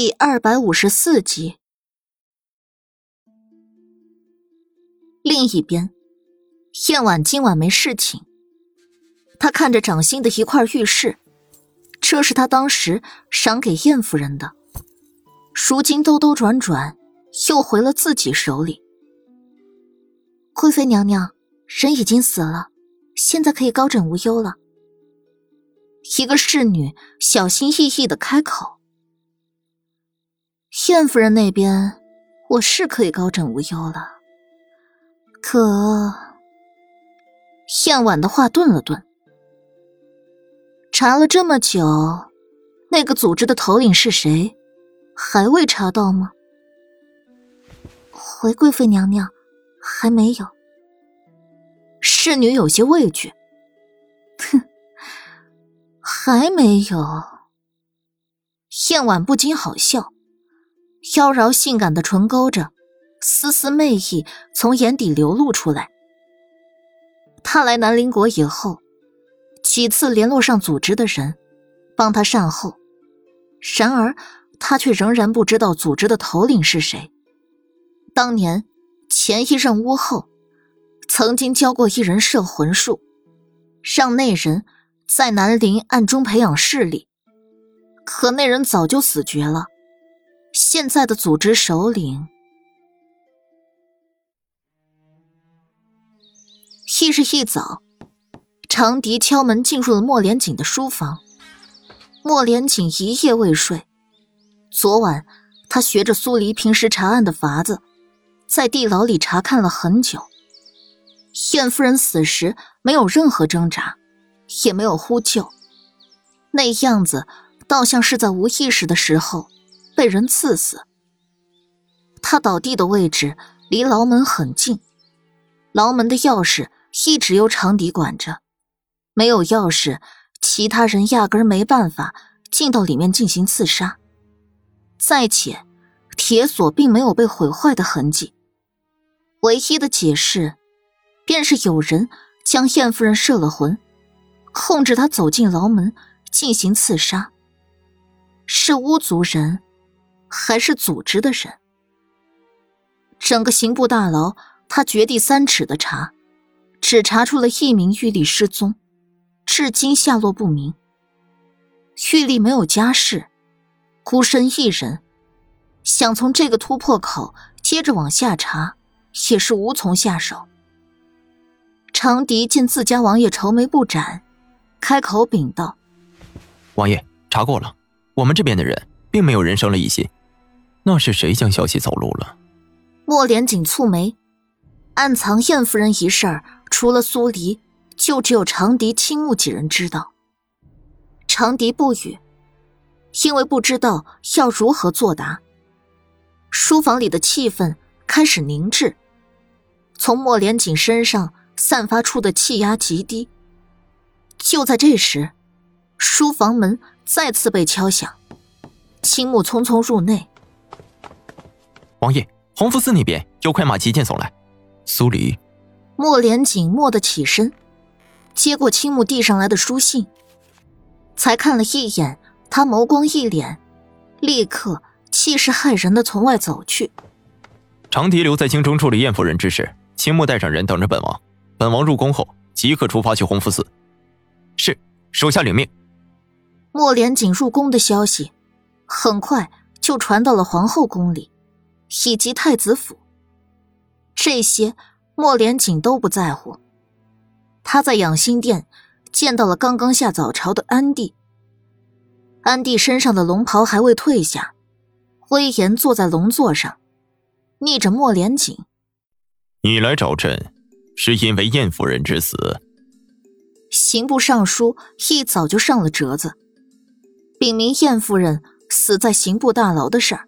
第二百五十四集。另一边，燕婉今晚没事情，她看着掌心的一块玉饰，这是她当时赏给燕夫人的，如今兜兜转转又回了自己手里。贵妃娘娘，人已经死了，现在可以高枕无忧了。一个侍女小心翼翼的开口：“燕夫人那边，我是可以高枕无忧了。可……”燕婉的话顿了顿，查了这么久，那个组织的头领是谁，还未查到吗？回贵妃娘娘，还没有。侍女有些畏惧，哼。还没有。燕婉不禁好笑，妖娆性感的唇勾着，丝丝媚意从眼底流露出来。他来南陵国以后，几次联络上组织的人，帮他善后，然而他却仍然不知道组织的头领是谁。当年前一任巫后，曾经教过一人摄魂术，让那人。在南陵暗中培养势力，可那人早就死绝了。现在的组织首领。翌日一早，长笛敲门进入了莫连锦的书房。莫连锦一夜未睡，昨晚他学着苏黎平时查案的法子，在地牢里查看了很久。燕夫人死时没有任何挣扎。也没有呼救，那样子倒像是在无意识的时候被人刺死。他倒地的位置离牢门很近，牢门的钥匙一直由长笛管着，没有钥匙，其他人压根没办法进到里面进行刺杀。再且，铁锁并没有被毁坏的痕迹，唯一的解释，便是有人将燕夫人摄了魂。控制他走进牢门进行刺杀，是巫族人，还是组织的人？整个刑部大牢，他掘地三尺的查，只查出了一名玉帝失踪，至今下落不明。玉帝没有家室，孤身一人，想从这个突破口接着往下查，也是无从下手。长笛见自家王爷愁眉不展。开口禀道：“王爷查过了，我们这边的人并没有人生了异心。那是谁将消息走漏了？”莫连锦蹙眉，暗藏燕夫人一事儿，除了苏黎，就只有长笛、青木几人知道。长笛不语，因为不知道要如何作答。书房里的气氛开始凝滞，从莫连锦身上散发出的气压极低。就在这时，书房门再次被敲响，青木匆匆入内。王爷，洪福寺那边有快马急件送来。苏黎，莫连锦蓦地起身，接过青木递上来的书信，才看了一眼，他眸光一敛，立刻气势骇人的从外走去。长笛留在京中处理燕夫人之事，青木带上人等着本王。本王入宫后即刻出发去洪福寺。是，手下领命。莫连锦入宫的消息，很快就传到了皇后宫里，以及太子府。这些莫连锦都不在乎。他在养心殿见到了刚刚下早朝的安帝。安帝身上的龙袍还未褪下，威严坐在龙座上，逆着莫连锦：“你来找朕，是因为燕夫人之死。”刑部尚书一早就上了折子，禀明燕夫人死在刑部大牢的事儿。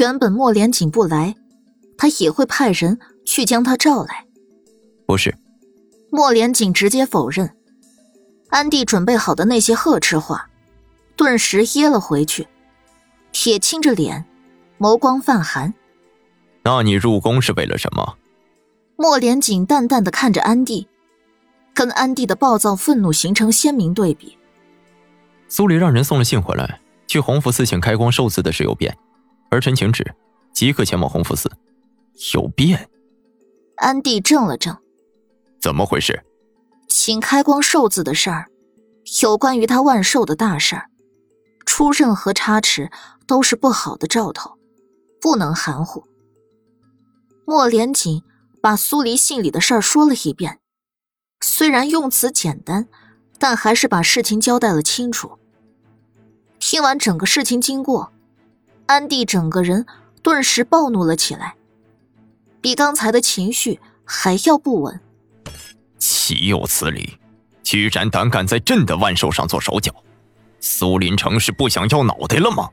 原本莫连锦不来，他也会派人去将他召来。不是，莫连锦直接否认。安帝准备好的那些呵斥话，顿时噎了回去，铁青着脸，眸光泛寒。那你入宫是为了什么？莫连锦淡淡的看着安帝。跟安帝的暴躁愤怒形成鲜明对比。苏黎让人送了信回来，去弘福寺请开光受字的事有变，儿臣请旨，即刻前往弘福寺。有变？安帝怔了怔，怎么回事？请开光寿字的事儿，有关于他万寿的大事儿，出任何差池都是不好的兆头，不能含糊。莫连锦把苏黎信里的事儿说了一遍，虽然用词简单，但还是把事情交代了清楚。听完整个事情经过，安帝整个人顿时暴怒了起来，比刚才的情绪还要不稳。岂有此理！居然胆敢在朕的万寿上做手脚！苏林城是不想要脑袋了吗？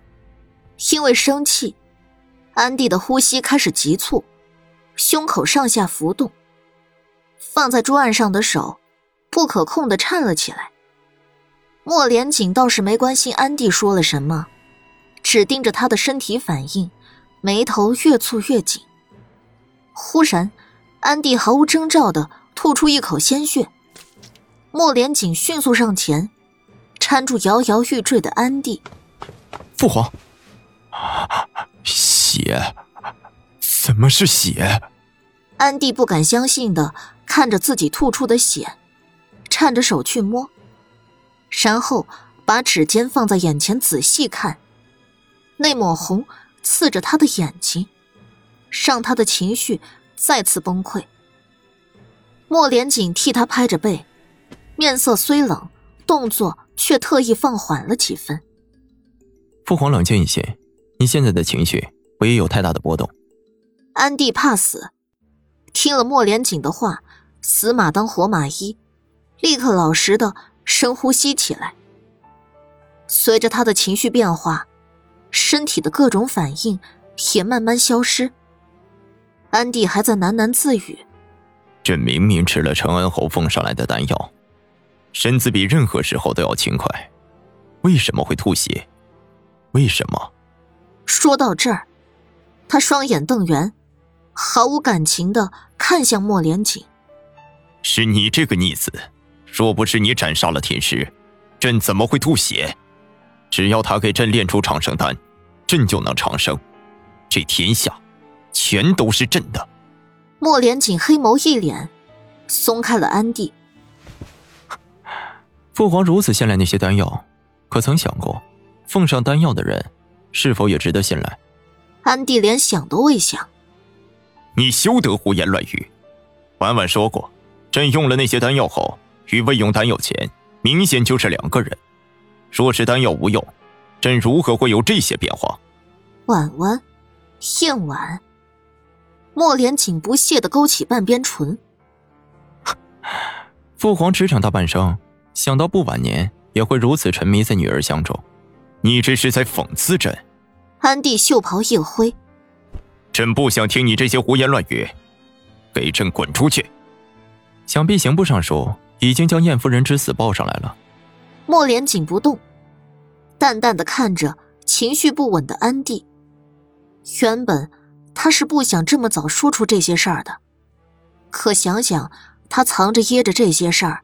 因为生气，安帝的呼吸开始急促，胸口上下浮动，放在桌案上的手不可控的颤了起来。莫连锦倒是没关心安帝说了什么，只盯着他的身体反应，眉头越蹙越紧。忽然，安迪毫无征兆的。吐出一口鲜血，莫连锦迅速上前，搀住摇摇欲坠的安迪。父皇，血，怎么是血？安迪不敢相信的看着自己吐出的血，颤着手去摸，然后把指尖放在眼前仔细看，那抹红刺着他的眼睛，让他的情绪再次崩溃。莫连锦替他拍着背，面色虽冷，动作却特意放缓了几分。父皇冷静一些，你现在的情绪不宜有太大的波动。安帝怕死，听了莫连锦的话，死马当活马医，立刻老实的深呼吸起来。随着他的情绪变化，身体的各种反应也慢慢消失。安迪还在喃喃自语。朕明明吃了承恩侯奉上来的丹药，身子比任何时候都要轻快，为什么会吐血？为什么？说到这儿，他双眼瞪圆，毫无感情的看向莫连锦。是你这个逆子，若不是你斩杀了天师，朕怎么会吐血？只要他给朕炼出长生丹，朕就能长生，这天下全都是朕的。莫连锦黑眸一脸，松开了安帝。父皇如此信赖那些丹药，可曾想过，奉上丹药的人是否也值得信赖？安帝连想都未想。你休得胡言乱语。婉婉说过，朕用了那些丹药后，与未用丹药前明显就是两个人。若是丹药无用，朕如何会有这些变化？婉婉，燕婉。莫连锦不屑的勾起半边唇。父皇执掌大半生，想到不晚年也会如此沉迷在女儿相中，你这是在讽刺朕？安帝袖袍一挥，朕不想听你这些胡言乱语，给朕滚出去！想必刑部尚书已经将燕夫人之死报上来了。莫连锦不动，淡淡的看着情绪不稳的安帝，原本。他是不想这么早说出这些事儿的，可想想他藏着掖着这些事儿，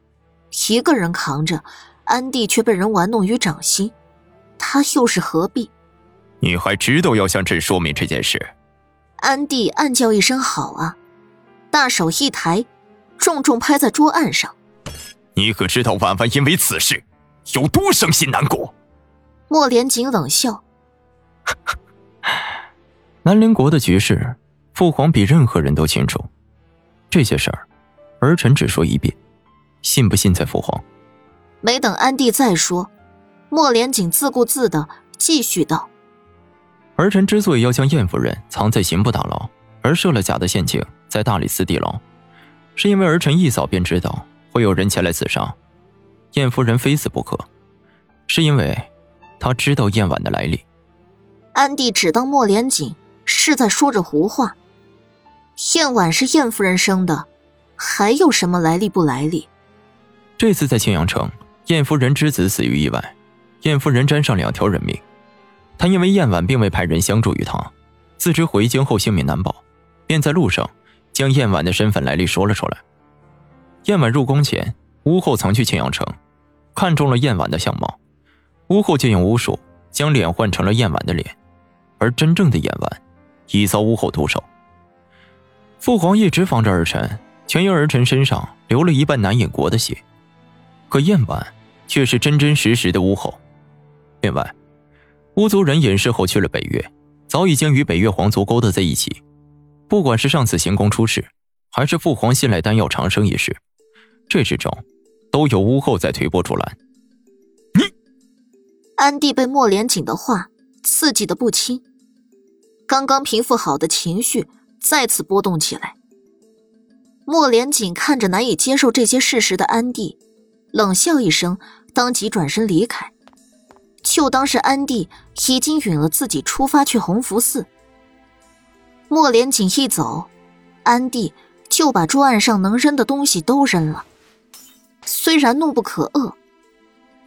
一个人扛着，安帝却被人玩弄于掌心，他又是何必？你还知道要向朕说明这件事？安帝暗叫一声好啊，大手一抬，重重拍在桌案上。你可知道婉婉因为此事有多伤心难过？莫连锦冷笑。南陵国的局势，父皇比任何人都清楚。这些事儿，儿臣只说一遍，信不信在父皇。没等安帝再说，莫连锦自顾自的继续道：“儿臣之所以要将燕夫人藏在刑部大牢，而设了假的陷阱在大理寺地牢，是因为儿臣一早便知道会有人前来刺杀燕夫人，非死不可。是因为她知道燕婉的来历。”安帝只当莫连锦。是在说着胡话。燕婉是燕夫人生的，还有什么来历不来历？这次在青阳城，燕夫人之子死于意外，燕夫人沾上两条人命。他因为燕婉并未派人相助于他，自知回京后性命难保，便在路上将燕婉的身份来历说了出来。燕婉入宫前，巫后曾去青阳城，看中了燕婉的相貌，巫后借用巫术将脸换成了燕婉的脸，而真正的燕婉已遭巫后毒手。父皇一直防着儿臣，全因儿臣身上流了一半南隐国的血，可燕婉却是真真实实的巫后。另外，巫族人隐世后去了北岳，早已经与北岳皇族勾搭在一起。不管是上次行宫出事，还是父皇信赖丹药长生一事，这之中都由屋后再推波助澜。你，安迪被莫连锦的话刺激的不轻，刚刚平复好的情绪再次波动起来。莫连锦看着难以接受这些事实的安迪，冷笑一声，当即转身离开，就当是安迪已经允了自己出发去弘福寺。莫连锦一走，安迪就把桌案上能扔的东西都扔了。虽然怒不可遏，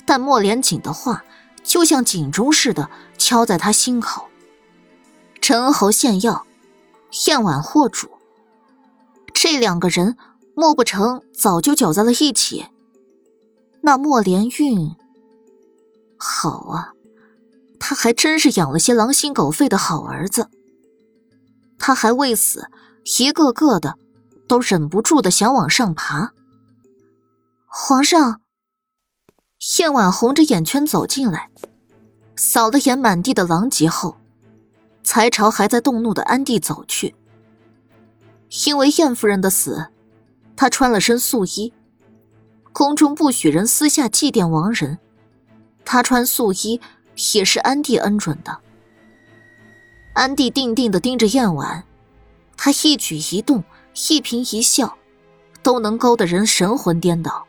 但莫连锦的话就像警钟似的敲在他心口。陈侯献药，燕婉祸主，这两个人莫不成早就搅在了一起？那莫连运，好啊，他还真是养了些狼心狗肺的好儿子。他还未死，一个个的都忍不住的想往上爬。皇上，燕婉红着眼圈走进来，扫了眼满地的狼藉后，才朝还在动怒的安帝走去。因为燕夫人的死，她穿了身素衣。宫中不许人私下祭奠亡人，她穿素衣也是安帝恩准的。安帝定定的盯着燕婉，他一举一动、一颦一笑，都能勾得人神魂颠倒。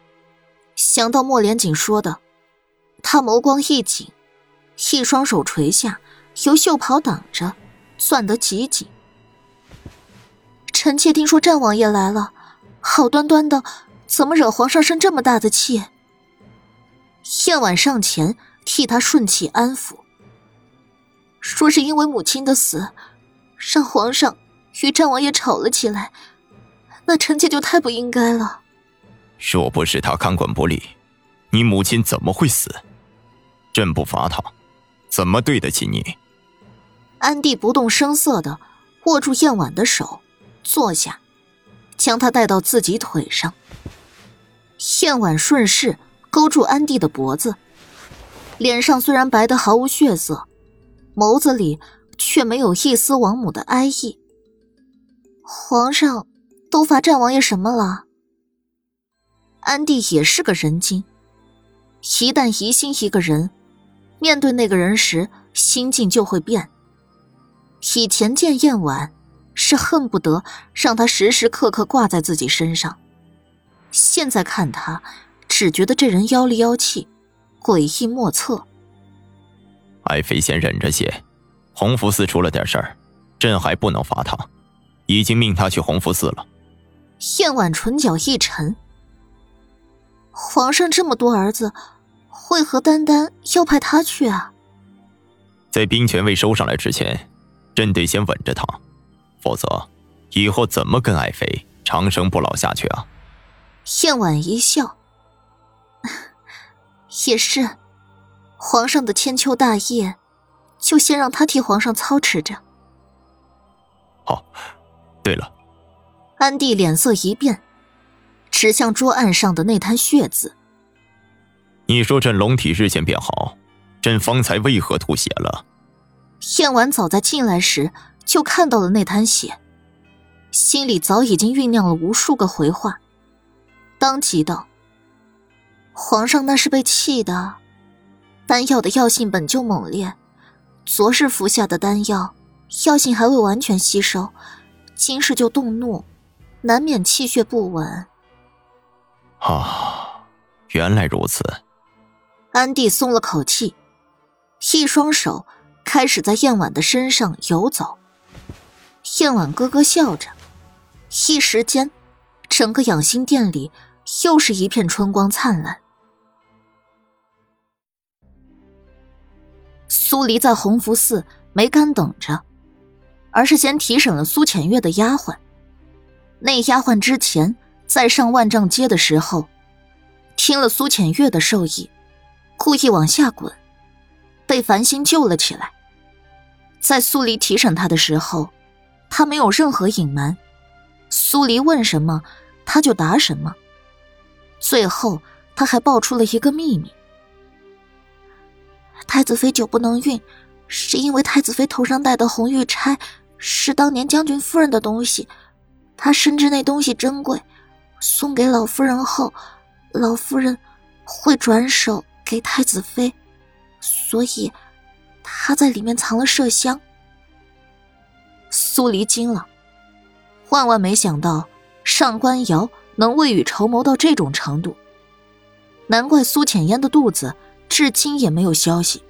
想到莫连锦说的，他眸光一紧，一双手垂下，由袖袍挡着，攥得极紧。臣妾听说战王爷来了，好端端的，怎么惹皇上生这么大的气？燕婉上前替他顺气安抚。说是因为母亲的死，让皇上与战王爷吵了起来，那臣妾就太不应该了。若不是他看管不力，你母亲怎么会死？朕不罚他，怎么对得起你？安帝不动声色的握住燕婉的手，坐下，将她带到自己腿上。燕婉顺势勾住安帝的脖子，脸上虽然白得毫无血色。眸子里却没有一丝王母的哀意。皇上都罚战王爷什么了？安帝也是个人精，一旦疑心一个人，面对那个人时心境就会变。以前见燕婉是恨不得让他时时刻刻挂在自己身上，现在看他，只觉得这人妖里妖气，诡异莫测。爱妃先忍着些，洪福寺出了点事儿，朕还不能罚他，已经命他去洪福寺了。燕婉唇角一沉，皇上这么多儿子，为何单单要派他去啊？在兵权未收上来之前，朕得先稳着他，否则以后怎么跟爱妃长生不老下去啊？燕婉一笑，也是。皇上的千秋大业，就先让他替皇上操持着。哦，对了，安帝脸色一变，指向桌案上的那滩血渍。你说朕龙体日渐变好，朕方才为何吐血了？燕婉早在进来时就看到了那滩血，心里早已经酝酿了无数个回话，当即道：“皇上那是被气的。”丹药的药性本就猛烈，昨日服下的丹药，药性还未完全吸收，今日就动怒，难免气血不稳。啊，原来如此。安帝松了口气，一双手开始在燕婉的身上游走。燕婉咯咯笑着，一时间，整个养心殿里又是一片春光灿烂。苏黎在弘福寺没干等着，而是先提审了苏浅月的丫鬟。那丫鬟之前在上万丈街的时候，听了苏浅月的授意，故意往下滚，被繁星救了起来。在苏黎提审他的时候，他没有任何隐瞒，苏黎问什么他就答什么。最后，他还爆出了一个秘密：太子妃久不能孕，是因为太子妃头上戴的红玉钗是当年将军夫人的东西，他深知那东西珍贵，送给老夫人后，老夫人会转手给太子妃，所以。他在里面藏了麝香。苏黎惊了，万万没想到上官瑶能未雨绸缪到这种程度。难怪苏浅烟的肚子至今也没有消息。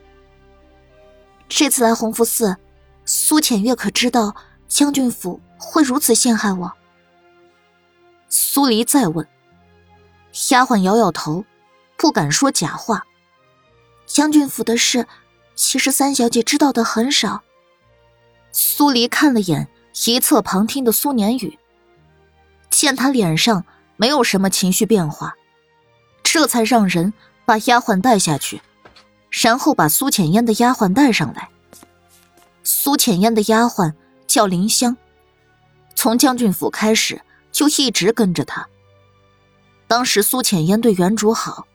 这次来弘福寺，苏浅月可知道将军府会如此陷害我？苏黎再问，丫鬟摇摇头，不敢说假话。将军府的事。其实三小姐知道的很少。苏黎看了眼一侧旁听的苏年宇，见他脸上没有什么情绪变化，这才让人把丫鬟带下去，然后把苏浅烟的丫鬟带上来。苏浅烟的丫鬟叫林香，从将军府开始就一直跟着他。当时苏浅烟对原主好，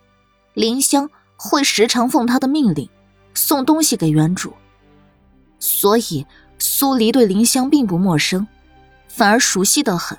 林香会时常奉他的命令。送东西给原主，所以苏黎对林香并不陌生，反而熟悉的很。